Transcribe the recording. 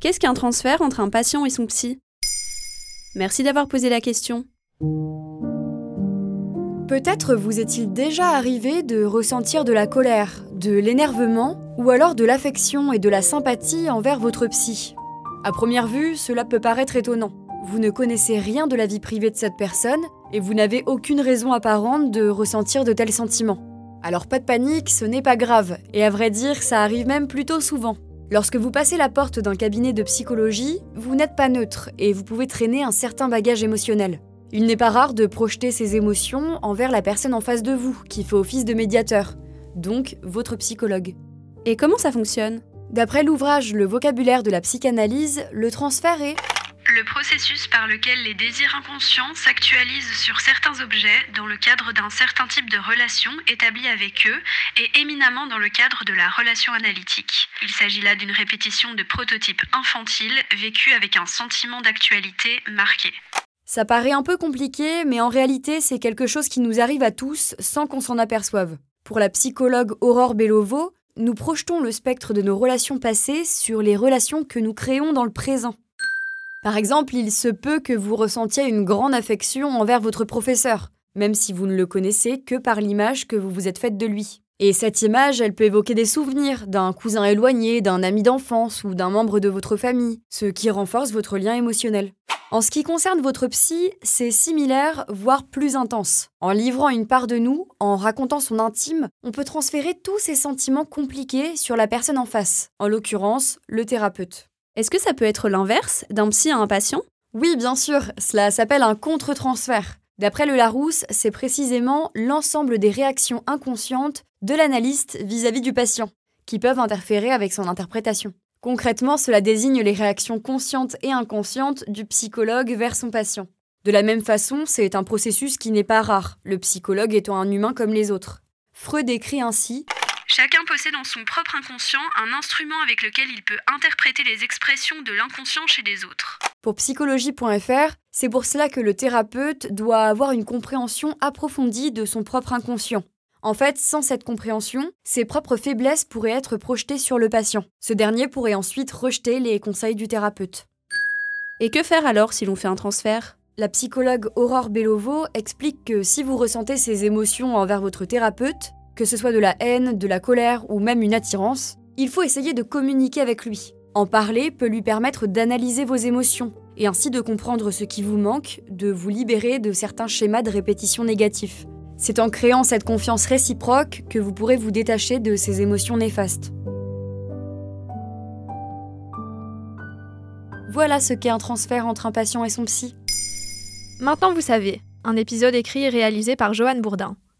Qu'est-ce qu'un transfert entre un patient et son psy? Merci d'avoir posé la question. Peut-être vous est-il déjà arrivé de ressentir de la colère, de l'énervement ou alors de l'affection et de la sympathie envers votre psy. À première vue, cela peut paraître étonnant. Vous ne connaissez rien de la vie privée de cette personne et vous n'avez aucune raison apparente de ressentir de tels sentiments. Alors pas de panique, ce n'est pas grave, et à vrai dire, ça arrive même plutôt souvent. Lorsque vous passez la porte d'un cabinet de psychologie, vous n'êtes pas neutre et vous pouvez traîner un certain bagage émotionnel. Il n'est pas rare de projeter ces émotions envers la personne en face de vous, qui fait office de médiateur, donc votre psychologue. Et comment ça fonctionne? D'après l'ouvrage Le vocabulaire de la psychanalyse, le transfert est le processus par lequel les désirs inconscients s'actualisent sur certains objets dans le cadre d'un certain type de relation établie avec eux et éminemment dans le cadre de la relation analytique. Il s'agit là d'une répétition de prototypes infantiles vécus avec un sentiment d'actualité marqué. Ça paraît un peu compliqué, mais en réalité, c'est quelque chose qui nous arrive à tous sans qu'on s'en aperçoive. Pour la psychologue Aurore Bellovo, nous projetons le spectre de nos relations passées sur les relations que nous créons dans le présent. Par exemple, il se peut que vous ressentiez une grande affection envers votre professeur, même si vous ne le connaissez que par l'image que vous vous êtes faite de lui. Et cette image, elle peut évoquer des souvenirs d'un cousin éloigné, d'un ami d'enfance ou d'un membre de votre famille, ce qui renforce votre lien émotionnel. En ce qui concerne votre psy, c'est similaire, voire plus intense. En livrant une part de nous, en racontant son intime, on peut transférer tous ces sentiments compliqués sur la personne en face, en l'occurrence le thérapeute. Est-ce que ça peut être l'inverse d'un psy à un patient? Oui, bien sûr, cela s'appelle un contre-transfert. D'après le Larousse, c'est précisément l'ensemble des réactions inconscientes de l'analyste vis-à-vis du patient, qui peuvent interférer avec son interprétation. Concrètement, cela désigne les réactions conscientes et inconscientes du psychologue vers son patient. De la même façon, c'est un processus qui n'est pas rare, le psychologue étant un humain comme les autres. Freud écrit ainsi Chacun possède en son propre inconscient un instrument avec lequel il peut interpréter les expressions de l'inconscient chez les autres. Pour psychologie.fr, c'est pour cela que le thérapeute doit avoir une compréhension approfondie de son propre inconscient. En fait, sans cette compréhension, ses propres faiblesses pourraient être projetées sur le patient. Ce dernier pourrait ensuite rejeter les conseils du thérapeute. Et que faire alors si l'on fait un transfert? La psychologue Aurore Bellovo explique que si vous ressentez ces émotions envers votre thérapeute, que ce soit de la haine, de la colère ou même une attirance, il faut essayer de communiquer avec lui. En parler peut lui permettre d'analyser vos émotions et ainsi de comprendre ce qui vous manque, de vous libérer de certains schémas de répétition négatifs. C'est en créant cette confiance réciproque que vous pourrez vous détacher de ces émotions néfastes. Voilà ce qu'est un transfert entre un patient et son psy. Maintenant vous savez, un épisode écrit et réalisé par Joanne Bourdin.